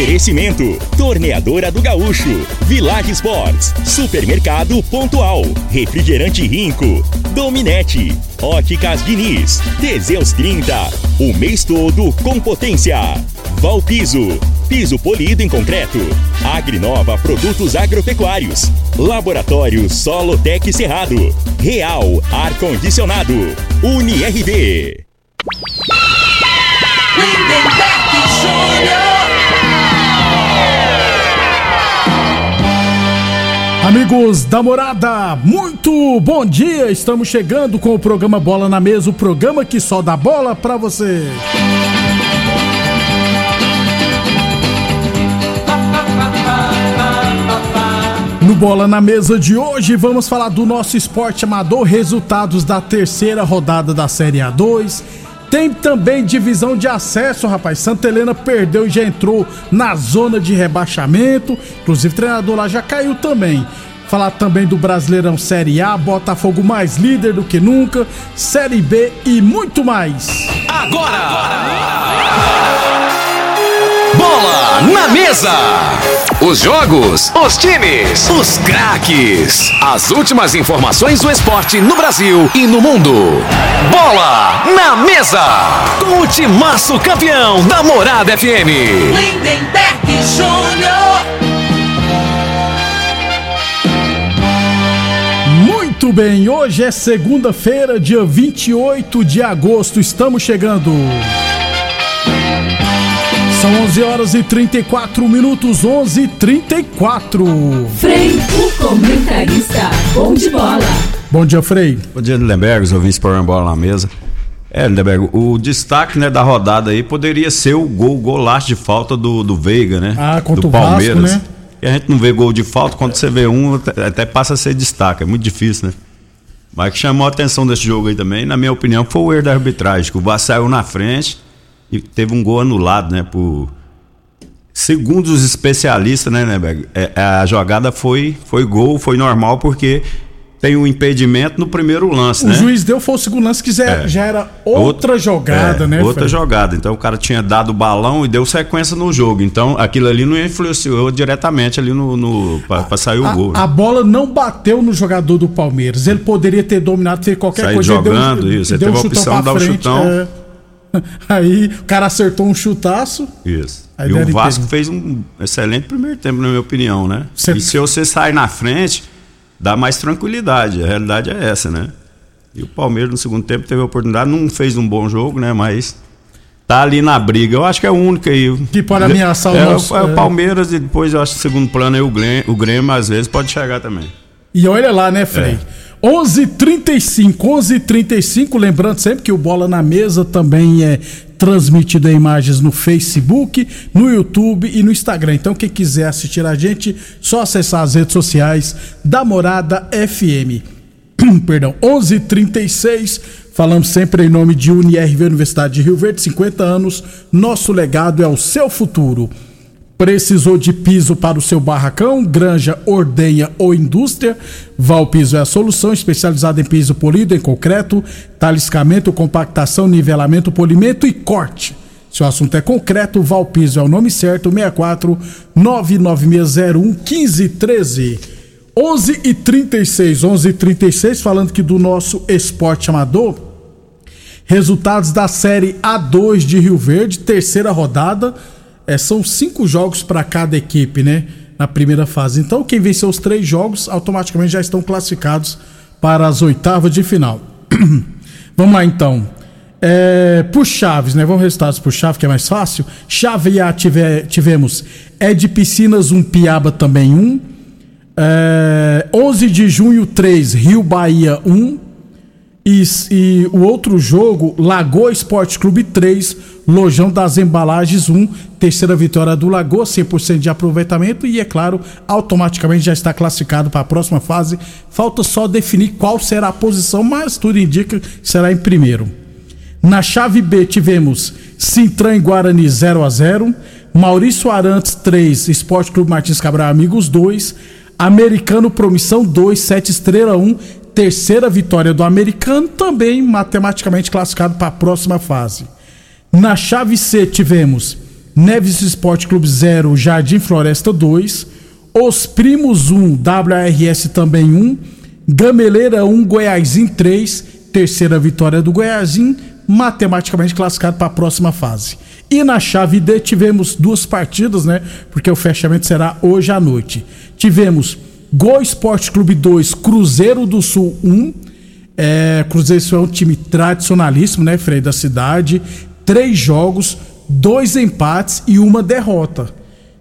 Oferecimento: Torneadora do Gaúcho, Village Sports, Supermercado Pontual, Refrigerante Rinco, Dominete, Óticas Diniz, Teseus 30, o mês todo com potência. Valpiso, piso polido em concreto. Agrinova Produtos Agropecuários. Laboratório Solotec Cerrado. Real Ar Condicionado. UniRV. Lindenberg Júnior. Amigos da morada, muito bom dia! Estamos chegando com o programa Bola na Mesa o programa que só dá bola pra você. No Bola na Mesa de hoje, vamos falar do nosso esporte amador, resultados da terceira rodada da Série A2. Tem também divisão de acesso, rapaz. Santa Helena perdeu e já entrou na zona de rebaixamento. Inclusive, o treinador lá já caiu também. Falar também do Brasileirão Série A, Botafogo mais líder do que nunca, Série B e muito mais. Bola na mesa. Os jogos, os times, os craques. As últimas informações do esporte no Brasil e no mundo. Bola na mesa. Com o timaço campeão da Morada FM. Lindenberg Júnior. Muito bem, hoje é segunda-feira, dia 28 de agosto. Estamos chegando. São 11 horas e 34 minutos, 11 e 34. Frei, o comentarista, bom de bola. Bom dia, Frei. Bom dia, Lindenberg, os ouvintes por bola na mesa. É, Lindenberg, o destaque né, da rodada aí poderia ser o gol, golaço de falta do, do Veiga, né? Ah, contra do o Vasco, Palmeiras. né? E a gente não vê gol de falta, quando você vê um, até passa a ser destaque, é muito difícil, né? Mas que chamou a atenção desse jogo aí também, na minha opinião, foi o erro da arbitragem, que o Vasco saiu na frente e teve um gol anulado, né? Por... Segundo os especialistas, né, Lindenberg, é, a jogada foi, foi gol, foi normal, porque tem um impedimento no primeiro lance, O né? juiz deu foi o segundo lance que já, É. já era outra jogada, é, né, Outra Frei? jogada. Então o cara tinha dado o balão e deu sequência no jogo. Então aquilo ali não influenciou diretamente ali no. no pra sair o A, gol. a bola não bateu no jogador do Palmeiras. Ele poderia ter dominado, fez qualquer Sair coisa. ele deu um- jogando, isso. Ele teve a opção de dar o chutão. é. Aí o cara acertou um chutaço. Isso. E o Vasco ter. fez um excelente primeiro tempo, na minha opinião, né? Cê- E se você sair na frente, dá mais tranquilidade. A realidade é essa, né? E o Palmeiras no segundo tempo teve a oportunidade, não fez um bom jogo, né? Mas tá ali na briga. Eu acho que é o único aí. Que pode ameaçar o é, nosso- É é. o Palmeiras e depois eu acho que segundo plano aí o Grêmio, o Grêmio às vezes pode chegar também. E olha lá, né, Frei? É. 11:35, 11:35, lembrando sempre que o Bola na Mesa também é transmitido em imagens no Facebook, no YouTube e no Instagram. Então quem quiser assistir a gente, só acessar as redes sociais da Morada FM. Perdão, 11:36. Falamos sempre em nome de UniRV Universidade de Rio Verde, 50 anos. Nosso legado é o seu futuro. Precisou de piso para o seu barracão, granja, ordenha ou indústria? Valpiso é a solução especializada em piso polido, em concreto, taliscamento, compactação, nivelamento, polimento e corte. Se o assunto é concreto, Valpiso é o nome certo, 64 99601 1513. 11 e 36, 11 e 36, falando que do nosso esporte amador, Resultados da Série A2 de Rio Verde, terceira rodada. É, são cinco jogos para cada equipe, né? Na primeira fase. Então, quem venceu os três jogos automaticamente já estão classificados para as oitavas de final. Vamos lá então. É, por chaves, né? Vamos resultados por chave, que é mais fácil. Chave A tive- tivemos Ed Piscinas 1, Piaba também 1. É, 11 de junho 3, Rio Bahia 1. E, e o outro jogo, Lagoa Esporte Clube 3, Lojão das Embalagens 1, terceira vitória do Lagoa, 100% de aproveitamento e, é claro, automaticamente já está classificado para a próxima fase. Falta só definir qual será a posição, mas tudo indica que será em primeiro. Na chave B tivemos Sintran e Guarani 0 a 0 Maurício Arantes 3, Esporte Clube Martins Cabral Amigos 2, Americano Promissão 2, 7 Estrela 1, terceira vitória do Americano, também matematicamente classificado para a próxima fase. Na chave C tivemos Neves Esporte Clube 0, Jardim Floresta 2, Os Primos 1, WRS também 1, Gameleira 1, Goiásim 3, terceira vitória do Goiásim, matematicamente classificado para a próxima fase. E na chave D tivemos duas partidas, né? Porque o fechamento será hoje à noite. Tivemos Gol Esporte Clube 2, Cruzeiro do Sul 1. É, Cruzeiro é um time tradicionalíssimo, né, Frei, da cidade. Três jogos, dois empates e uma derrota.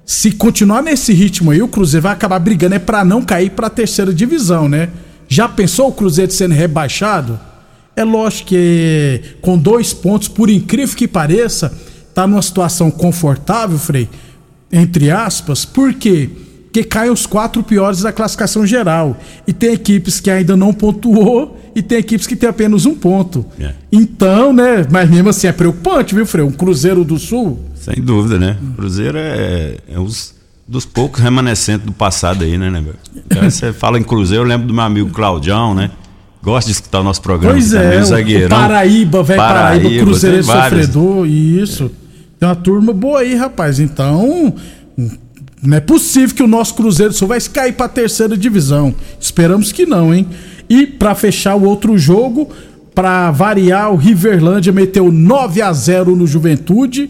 Se continuar nesse ritmo aí, o Cruzeiro vai acabar brigando é para não cair para a terceira divisão, né? Já pensou o Cruzeiro sendo rebaixado? É lógico que com dois pontos, por incrível que pareça, tá numa situação confortável, Frei, entre aspas, por quê? Porque caem os quatro piores da classificação geral. E tem equipes que ainda não pontuou e tem equipes que tem apenas um ponto. É. Então, né? Mas mesmo assim é preocupante, viu, Frei? Um Cruzeiro do Sul. Sem dúvida, né? O Cruzeiro é, é um dos poucos remanescentes do passado aí, né, né? Então, você fala em Cruzeiro, eu lembro do meu amigo Claudião, né? Gosta de escutar o nosso programa. Pois também, é, o o zagueirão. Paraíba, velho Paraíba, Paraíba, Cruzeiro vários. sofredor, isso. Tem uma turma boa aí, rapaz. Então, não é possível que o nosso Cruzeiro só vai cair pra terceira divisão. Esperamos que não, hein? E pra fechar o outro jogo, pra variar, o Riverlândia meteu 9 a 0 no Juventude.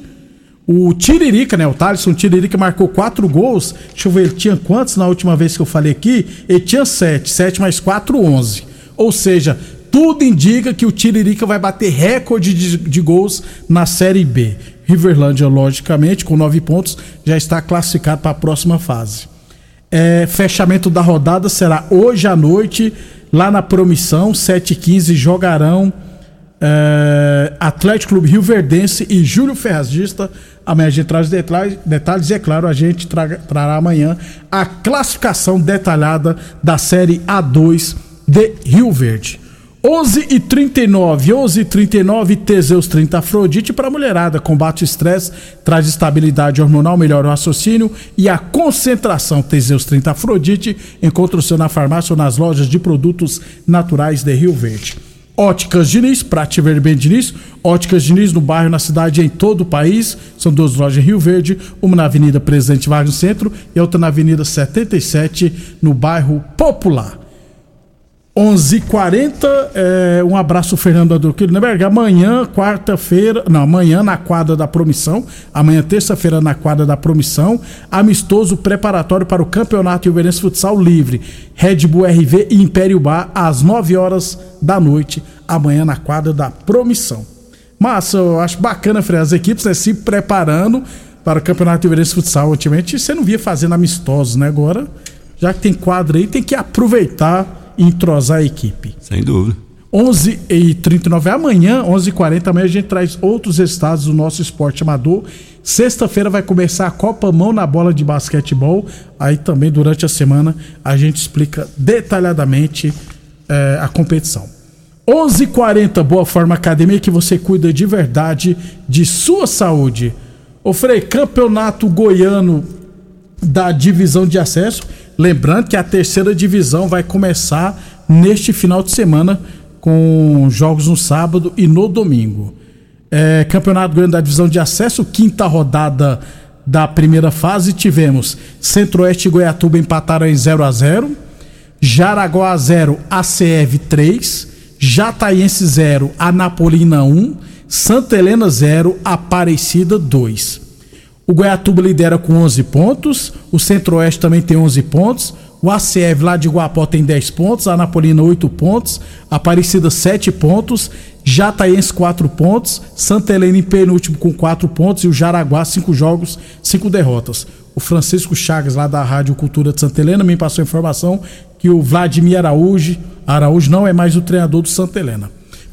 O Tiririca, né? O Thaleson Tiririca marcou quatro gols. Deixa eu ver, ele tinha quantos na última vez que eu falei aqui? Ele tinha sete. Sete mais quatro, onze. Ou seja, tudo indica que o Tiririca vai bater recorde de, de gols na Série B. Riverlândia, logicamente, com nove pontos, já está classificado para a próxima fase. É, fechamento da rodada será hoje à noite, lá na Promissão, 7h15, jogarão é, Atlético Clube Rio Verdense e Júlio Ferrazista. Amanhã a gente traz detalhes, detalhes e, é claro, a gente traga, trará amanhã a classificação detalhada da Série A2 de Rio Verde. 11 e 39, 11 e 39, Teseus 30 Afrodite para mulherada. Combate o estresse, traz estabilidade hormonal, melhora o raciocínio e a concentração. Teseus 30 Afrodite encontra o seu na farmácia ou nas lojas de produtos naturais de Rio Verde. Óticas Diniz, pra te ver bem Diniz. Óticas Diniz no bairro, na cidade em todo o país. São duas lojas em Rio Verde, uma na Avenida Presidente Vargas centro e outra na Avenida 77 no bairro Popular. 11:40 é, um abraço Fernando Adorquilneberg. Amanhã, quarta-feira, não, amanhã na quadra da Promissão, amanhã terça-feira na quadra da Promissão, amistoso preparatório para o Campeonato Ilverense Futsal Livre, Red Bull RV e Império Bar às 9 horas da noite, amanhã na quadra da Promissão. Mas eu acho bacana, Fred, as equipes né, se preparando para o Campeonato Ilverense Futsal. Ultimamente você não via fazendo amistosos, né? Agora, já que tem quadra aí, tem que aproveitar entrosar a equipe. Sem dúvida. 11 e 39 amanhã, 11 h 40 amanhã a gente traz outros resultados do nosso esporte amador. Sexta-feira vai começar a Copa Mão na bola de basquetebol. Aí também durante a semana a gente explica detalhadamente eh, a competição. 11 h 40 Boa Forma Academia que você cuida de verdade de sua saúde. Ô Frei, campeonato goiano da divisão de acesso. Lembrando que a terceira divisão vai começar neste final de semana com jogos no sábado e no domingo. É, Campeonato Goiano da divisão de acesso, quinta rodada da primeira fase, tivemos Centro-Oeste e Goiatuba empataram em 0 a 0 Jaraguá 0, ACF 3, Jataiense 0, Anapolina 1, Santa Helena 0, Aparecida 2. O Goiatuba lidera com 11 pontos, o Centro-Oeste também tem 11 pontos, o ACF lá de Guapó tem 10 pontos, a Anapolina 8 pontos, Aparecida 7 pontos, Jataiense 4 pontos, Santa Helena em penúltimo com 4 pontos e o Jaraguá 5 jogos, 5 derrotas. O Francisco Chagas lá da Rádio Cultura de Santa Helena me passou a informação que o Vladimir Araújo, Araújo não é mais o treinador do Santa Helena.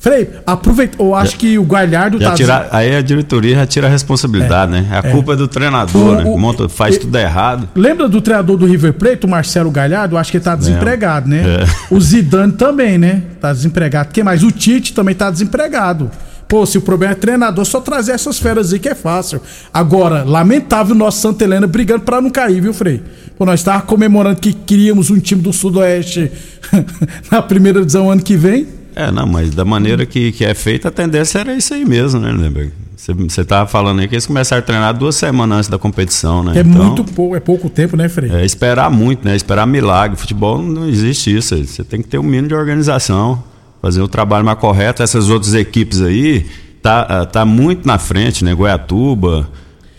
Frei, aproveita, eu acho que o Galhardo Já tá tira, aí a diretoria já tira a responsabilidade, né? A culpa é do treinador, O- né? o- Monta, faz e- tudo errado. Lembra do treinador do River Plate, o Marcelo Galhardo? Acho que ele tá desempregado, né? É. O Zidane também, né? Tá desempregado. Quem mais? O Tite também tá desempregado. Pô, se o problema é treinador, só trazer essas feras aí que é fácil. Agora, lamentável o nosso Santa Helena brigando pra não cair, viu, Frei? Pô, nós tava comemorando que queríamos um time do Sudoeste na primeira divisão ano que vem. É, não, mas da maneira que, que é feita, a tendência era isso aí mesmo, né, Lemberg? Você, você tava falando aí que eles começaram a treinar duas semanas antes da competição, né? É Então, muito pouco, é pouco tempo, né, Frei? É esperar muito, né? Esperar milagre. Futebol não existe isso. Você tem que ter um mínimo de organização, fazer o trabalho mais correto. Essas outras equipes aí tá, ah, tá muito na frente, né? Goiatuba.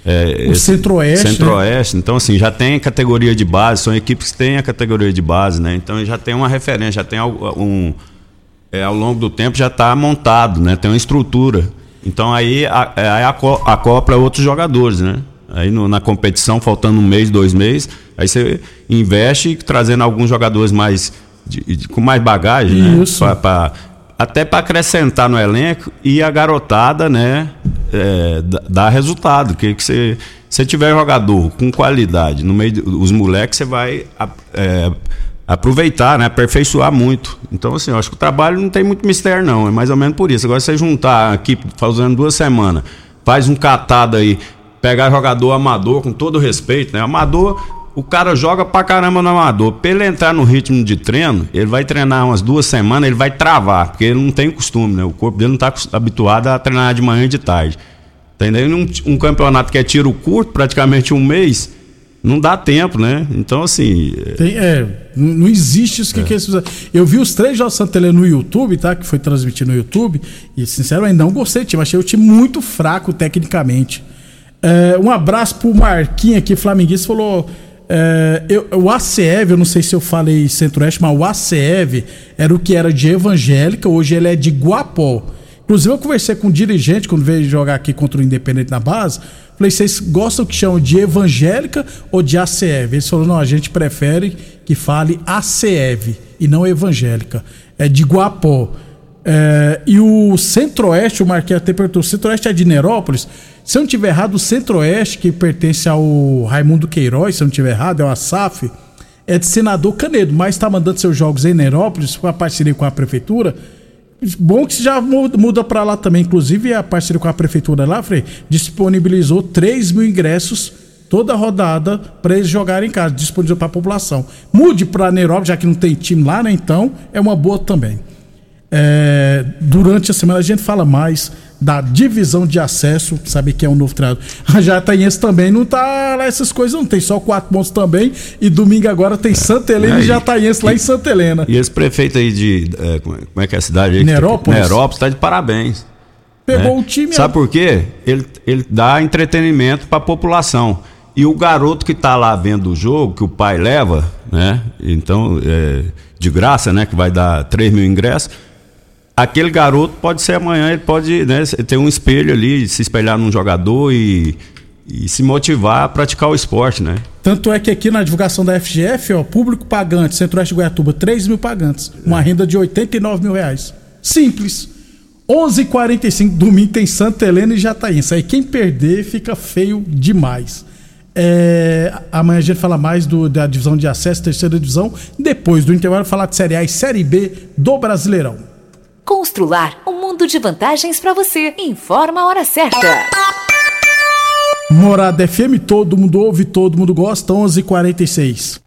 é, O esse- Centro-Oeste, né? Centro-Oeste. Então, assim, já tem categoria de base, são equipes que têm a categoria de base, né? Então já tem uma referência, já tem um. É, ao longo do tempo já está montado, né? Tem uma estrutura. Então aí a- é, aí acopla outros jogadores, né? Aí no- na competição, faltando um mês, dois meses, aí você investe trazendo alguns jogadores mais de- de- com mais bagagem, né? Pra- pra- até para acrescentar no elenco e a garotada, né? é, dá- dar resultado. Que que você se tiver jogador com qualidade no meio dos moleques, você vai é, aproveitar, né? Aperfeiçoar muito. Então, assim, eu acho que o trabalho não tem muito mistério, não. É mais ou menos por isso. Agora, você juntar a equipe fazendo duas semanas, faz um catado aí, pegar jogador amador, com todo respeito, né? Amador, o cara joga pra caramba no amador. Pra ele entrar no ritmo de treino, ele vai treinar umas duas semanas, ele vai travar, porque ele não tem costume, né? O corpo dele não tá habituado a treinar de manhã e de tarde. Entendeu? Um, um campeonato que é tiro curto, praticamente um mês, não dá tempo, né? Então, assim, é, Tem- é, não existe isso que, que eles fizeram. Eu vi os três jogos do Santa Helena no YouTube, tá? Que foi transmitido no YouTube. E, sinceramente, não gostei do time. Achei o time muito fraco tecnicamente. É, um abraço pro Marquinhos aqui, flamenguista, falou. é, eu- o ACEV, eu não sei se eu falei Centro-Oeste, mas o ACEV era o que era de evangélica, hoje ele é de Guapó. Inclusive, eu conversei com um dirigente quando veio jogar aqui contra o Independente na base. Falei, vocês gostam que chamam de evangélica ou de ACEV? Eles falaram, não, a gente prefere que fale ACEV e não evangélica. É de Guapó. É, e o Centro-Oeste, o Marquinhos até perguntou, o Centro-Oeste é de Nerópolis? Se eu não tiver errado, o Centro-Oeste, que pertence ao Raimundo Queiroz, se eu não tiver errado, é o ASAF, é de Senador Canedo, mas está mandando seus jogos em Nerópolis, com a parceria com a Prefeitura. Bom que já muda, para lá também. Inclusive, a parceria com a Prefeitura lá, Frei, disponibilizou 3 mil ingressos toda rodada para eles jogarem em casa, disponibilizou para a população. Mude para Nerópolis, já que não tem time lá, né? Então, é uma boa também. É, durante a semana a gente fala mais da divisão de acesso, saber que é um novo treinador. A Jataense também não tá lá essas coisas, não tem só quatro pontos também. E domingo agora tem Santa Helena É, e e- Jataense lá em Santa Helena. E esse prefeito aí de. é, como é- como é que é a cidade aí? Nerópolis? Nerópolis tá de parabéns. Pegou né? o time. Sabe por quê? Ele, ele dá entretenimento para a população. E o garoto que tá lá vendo o jogo, que o pai leva, né? Então, é, de graça, né? Que vai dar 3 mil ingressos. Aquele garoto pode ser amanhã, ele pode né, ter um espelho ali, se espelhar num jogador e, e se motivar a praticar o esporte, né? Tanto é que aqui na divulgação da FGF, ó, público pagante, Centro-Oeste de Goiatuba, 3 mil pagantes. Uma renda de 89 mil reais. Simples. 11 h 45 domingo tem Santa Helena e Jataense. Aí quem perder fica feio demais. É, amanhã a gente fala mais do- da divisão de acesso, terceira divisão. Depois do intervalo, falar de Série A e Série B do Brasileirão. Constrular um mundo de vantagens para você. Informa a hora certa. Morada FM, todo mundo ouve, todo mundo gosta, 11 h 46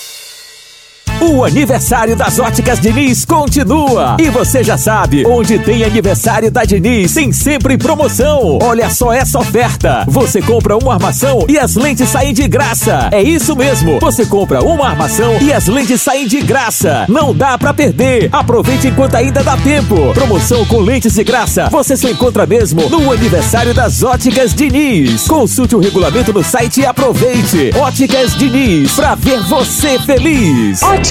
O aniversário das óticas Diniz continua. E você já sabe, onde tem aniversário da Diniz, tem sempre promoção. Olha só essa oferta. Você compra uma armação e as lentes saem de graça. É isso mesmo. Você compra uma armação e as lentes saem de graça. Não dá pra perder. Aproveite enquanto ainda dá tempo. Promoção com lentes de graça. Você só encontra mesmo no aniversário das óticas Diniz. Consulte o regulamento no site e aproveite. Óticas Diniz, pra ver você feliz. Óticas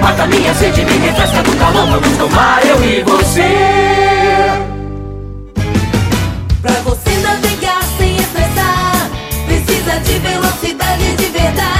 Mata minha sede, me refresca do calor. Vamos tomar eu e você. Pra você navegar sem estressar, precisa de velocidade de verdade.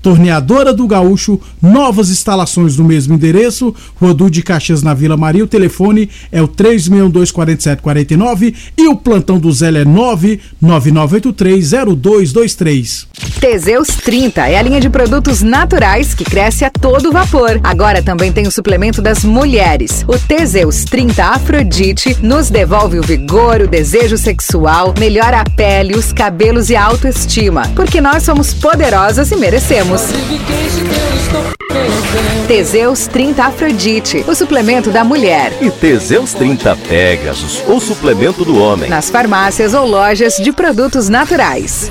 Torneadora do Gaúcho, novas instalações no mesmo endereço, Rodu de Caxias na Vila Maria. O telefone é o 3624749 e o plantão do Zé é 999830223. Teseus 30 é a linha de produtos naturais que cresce a todo vapor. Agora também tem o suplemento das mulheres. O Teseus 30 Afrodite nos devolve o vigor, o desejo sexual, melhora a pele, os cabelos e a autoestima. Porque nós somos poderosas e merecemos. Teseus 30 Afrodite, o suplemento da mulher. E Teseus 30 Pegasus, o suplemento do homem. Nas farmácias ou lojas de produtos naturais.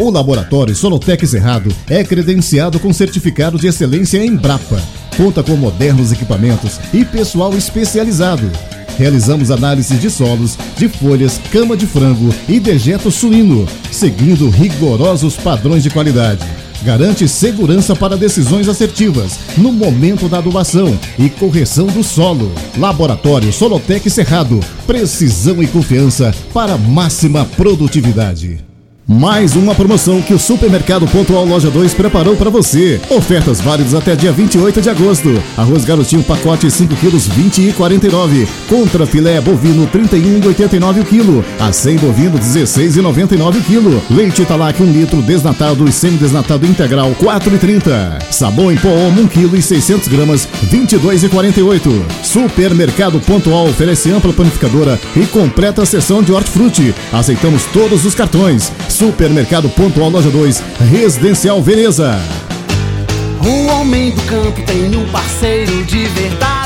O laboratório Solotec Cerrado é credenciado com certificado de excelência em Brapa. Conta com modernos equipamentos e pessoal especializado. Realizamos análises de solos, de folhas, cama de frango e dejeto suíno, seguindo rigorosos padrões de qualidade. Garante segurança para decisões assertivas no momento da adubação e correção do solo. Laboratório Solotec Cerrado. Precisão e confiança para máxima produtividade. Mais uma promoção que o Supermercado Pontual Loja 2 preparou para você. Ofertas válidas até dia 28 de agosto. Arroz garotinho pacote 5 quilos 20 e 49. Contra filé bovino 31 e 89 o quilo. Acém bovino 16 e 99 o quilo. Leite Italac 1 litro desnatado e semi-desnatado integral 4 e 30. Sabão em pó Omo 1 quilo e 600 gramas 22 e 48. Supermercado Pontual oferece ampla panificadora e completa seção de hortifruti. Aceitamos todos os cartões. Supermercado Pontual Loja 2, Residencial Veneza. O homem do campo tem um parceiro de verdade.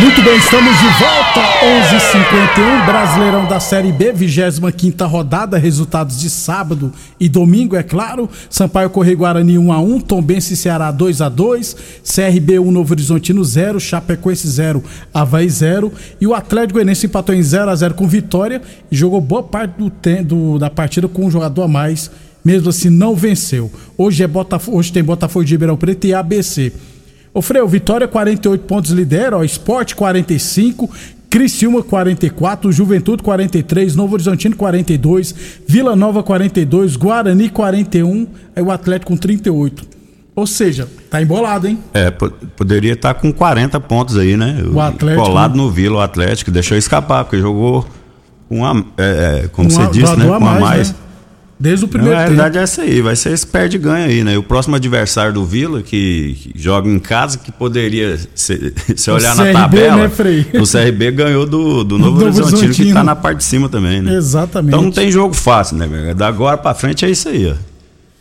Muito bem, estamos de volta, 11:51 Brasileirão da Série B, 25 rodada, resultados de sábado e domingo, é claro. Sampaio Correio Guarani 1 a 1, Tombense Ceará 2 a 2, CRB 1 Novo Horizontino 0, Chapecoense 0, Havaí 0 e o Atlético Goianiense empatou em 0 a 0 com Vitória e jogou boa parte do, do- da partida com um jogador a mais, mesmo assim não venceu. Hoje é Botafogo, hoje tem Botafogo de Ribeirão Preto e ABC. Ô Freu, Vitória 48 pontos lidera, ó, Esporte 45, Criciúma 44, Juventude 43, Novo Horizontino 42, Vila Nova 42, Guarani 41, aí o Atlético com 38. Ou seja, tá embolado, hein? É, po- poderia estar com 40 pontos aí, né? O Atlético, Colado no Vila, o Atlético, deixou escapar, porque jogou com a, é, é, como Um você disse, né? Com a mais, mais. né? Desde o primeiro tempo. realidade é essa aí, vai ser esse perde-ganha aí, né? O próximo adversário do Vila, que, que joga em casa, que poderia, se, se O olhar CRB, na tabela, né, Frei? o CRB ganhou do, do Novo Novo Horizontino, que Horizontino. tá na parte de cima também, né? Exatamente. Então não tem jogo fácil, né? velho? Da agora pra frente é isso aí, ó.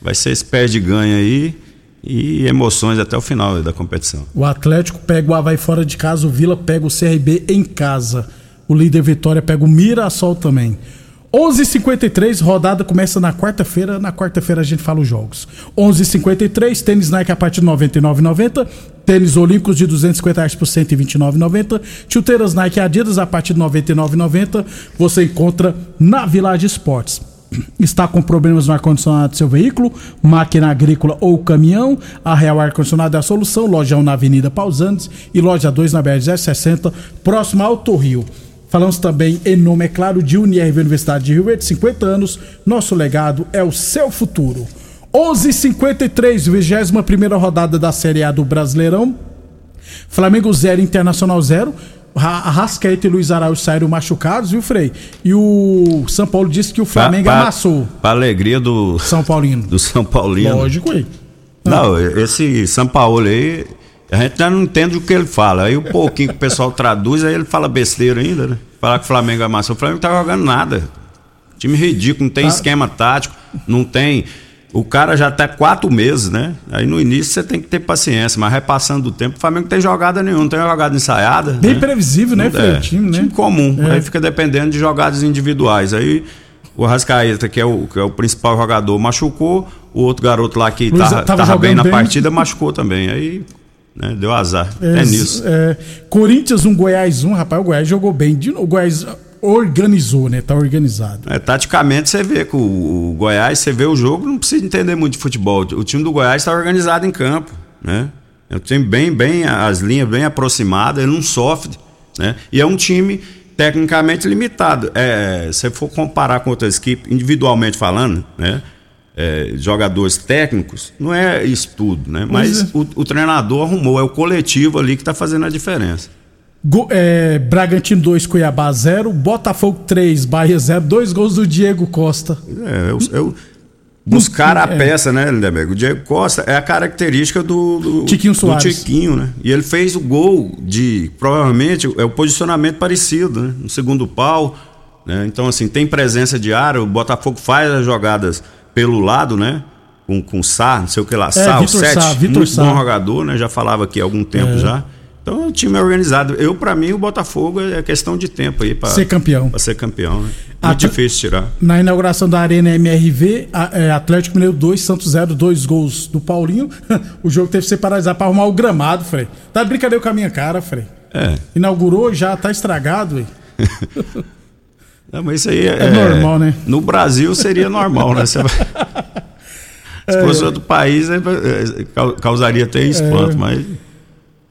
Vai ser esse perde-ganha aí e emoções até o final da competição. O Atlético pega o Havaí fora de casa, o Vila pega o CRB em casa. O líder Vitória pega o Mirassol também. 11:53 rodada começa na quarta-feira. Na quarta-feira a gente fala os jogos. 11:53 tênis Nike a partir de 99,90. Tênis Olímpicos de 250 reais por 129,90. Chuteiras Nike Adidas a partir de 99,90. Você encontra na Village Esportes. Está com problemas no ar-condicionado do seu veículo, máquina agrícola ou caminhão? A Real Ar-Condicionado é a solução. Loja 1 na Avenida Pausantes e loja 2 na BR-060, próximo ao Rio. Falamos também em nome, é claro, de UniRV Universidade de Rio Verde, 50 anos. Nosso legado é o seu futuro. 11:53, 21 rodada da Série A do Brasileirão. Flamengo 0, Internacional 0. Arrascaeta e Luiz Araújo saíram machucados, viu, Frei? E o São Paulo disse que o Flamengo Pra- pra- amassou. Pra alegria do São Paulino. Do São Paulino. Lógico, aí. Não, esse São Paulo aí, a gente já não entende o que ele fala. Aí o pouquinho que o pessoal traduz, aí ele fala besteira ainda, né? Falar que o Flamengo amassou. O Flamengo não tá jogando nada. Time ridículo, não tem Tá. esquema tático, não tem. O cara já tá quatro meses, né? Aí no início você tem que ter paciência, mas repassando o tempo, o Flamengo não tem jogada nenhuma, não tem jogada ensaiada. Bem né? previsível, né, Não- é, time, né? time comum. É. Aí fica dependendo de jogadas individuais. Aí o Rascaeta, que é o, que é o principal jogador, machucou. O outro garoto lá que Luiz tava, tava tava bem na bem. partida machucou também. Aí né, deu azar. É, Ex- nisso. é, Corinthians 1, Goiás 1, rapaz, o Goiás jogou bem. De O Goiás organizou, né? Tá organizado. É, taticamente você vê que o, o Goiás, você vê o jogo, não precisa entender muito de futebol. O time do Goiás está organizado em campo, né? É um time bem, bem, as linhas bem aproximadas, ele não sofre, né? E é um time tecnicamente limitado. É, se você for comparar com outras equipes, individualmente falando, né? É, jogadores técnicos, não é isso tudo, né? Mas Pois o, o treinador arrumou, é o coletivo ali que está fazendo a diferença. Go- é, Bragantino 2, Cuiabá 0, Botafogo 3, Bahia 0, dois gols do Diego Costa. É, eu, eu buscar a É. peça, né, Lindeberg? O Diego Costa é a característica do, do Tiquinho do Soares. Tiquinho, né? E ele fez o gol de, provavelmente, é o posicionamento parecido, né? No segundo pau, né? Então, assim, tem presença de área, o Botafogo faz as jogadas pelo lado, né? Com, com Sá, não sei o que lá, Sá, o É, 7, Sá, Vitor muito Sá. bom jogador, né? Já falava aqui há algum tempo É. já. Então, o time é organizado. Eu, pra mim, o Botafogo é questão de tempo aí para Ser campeão. Pra ser campeão, né? Muito tu- difícil tirar. Na inauguração da Arena MRV, é, Atlético Mineiro 2, Santos 0, dois gols do Paulinho. o jogo teve que ser paralisado pra arrumar o gramado, Frei. Tá de brincadeira com a minha cara, Frei. É. Inaugurou, já tá estragado, velho. Não, mas isso aí é, É normal, né? No Brasil seria normal, né? Você vai- Se fosse outro país, é, é, cau- causaria até espanto, mas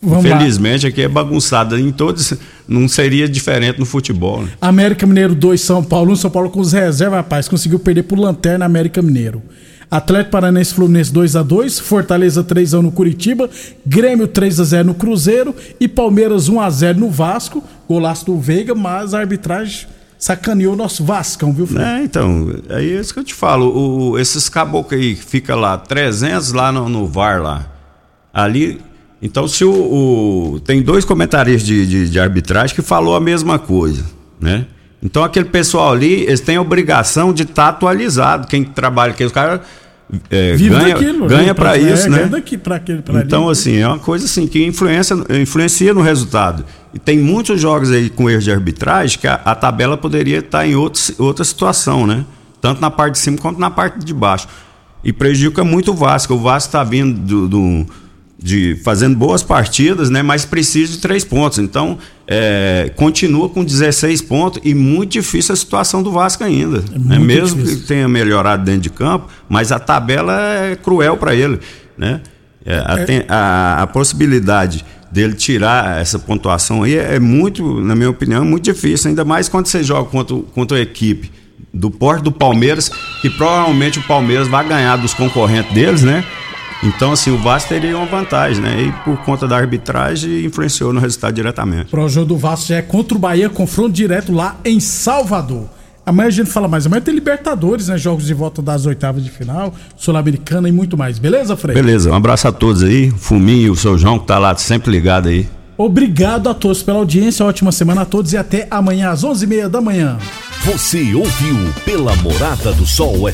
Vamos lá. infelizmente aqui é bagunçado. Em todos, não seria diferente no futebol. Né? América Mineiro 2, São Paulo 1. São Paulo com os reservas, rapaz. Conseguiu perder por Lanterna América Mineiro. Atlético Paranense Fluminense 2x2, Fortaleza 3x1 no Curitiba, Grêmio 3x0 no Cruzeiro e Palmeiras 1x0 no Vasco. Golaço do Veiga, mas a arbitragem sacaneou o nosso Vascão, viu, Fred? É, então, aí é isso que eu te falo. O, esses caboclos aí que fica lá, 300 lá no, no VAR lá. Ali. Então, se o. o- tem dois comentaristas de, de, de arbitragem que falou a mesma coisa, né? Então, aquele pessoal ali, eles têm a obrigação de estar atualizado. Quem trabalha, que os caras. é, ganha daquilo, ganha para pra- é, isso, né? daqui pra aquele, pra então, ali. assim, é uma coisa assim que influencia, influencia no resultado. E tem muitos jogos aí com erro de arbitragem que a, a tabela poderia estar em outro, outra situação, né? Tanto na parte de cima quanto na parte de baixo. E prejudica muito o Vasco. O Vasco está vindo do, do de fazendo boas partidas, né? Mas precisa de três pontos. Então, é, continua com 16 pontos e muito difícil a situação do Vasco ainda. É né? Mesmo difícil. que tenha melhorado dentro de campo, mas a tabela é cruel para ele, né? É, a, É. a- a possibilidade dele tirar essa pontuação aí é muito, na minha opinião, é muito difícil, ainda mais quando você joga contra, contra a equipe do porte do Palmeiras, que provavelmente o Palmeiras vai ganhar dos concorrentes deles, né? Então, assim, o Vasco teria uma vantagem, né? E por conta da arbitragem, influenciou no resultado diretamente. Pro jogo do Vasco é contra o Bahia, confronto direto lá em Salvador. Amanhã a gente fala mais. Amanhã tem Libertadores, né? Jogos de volta das oitavas de final, Sul-Americana e muito mais. Beleza, Frei? Beleza, um abraço a todos aí, Fuminho, o seu João, que tá lá sempre ligado aí. Obrigado a todos pela audiência. Ótima semana a todos e até amanhã às 11h30 da manhã. Você ouviu pela Morada do Sol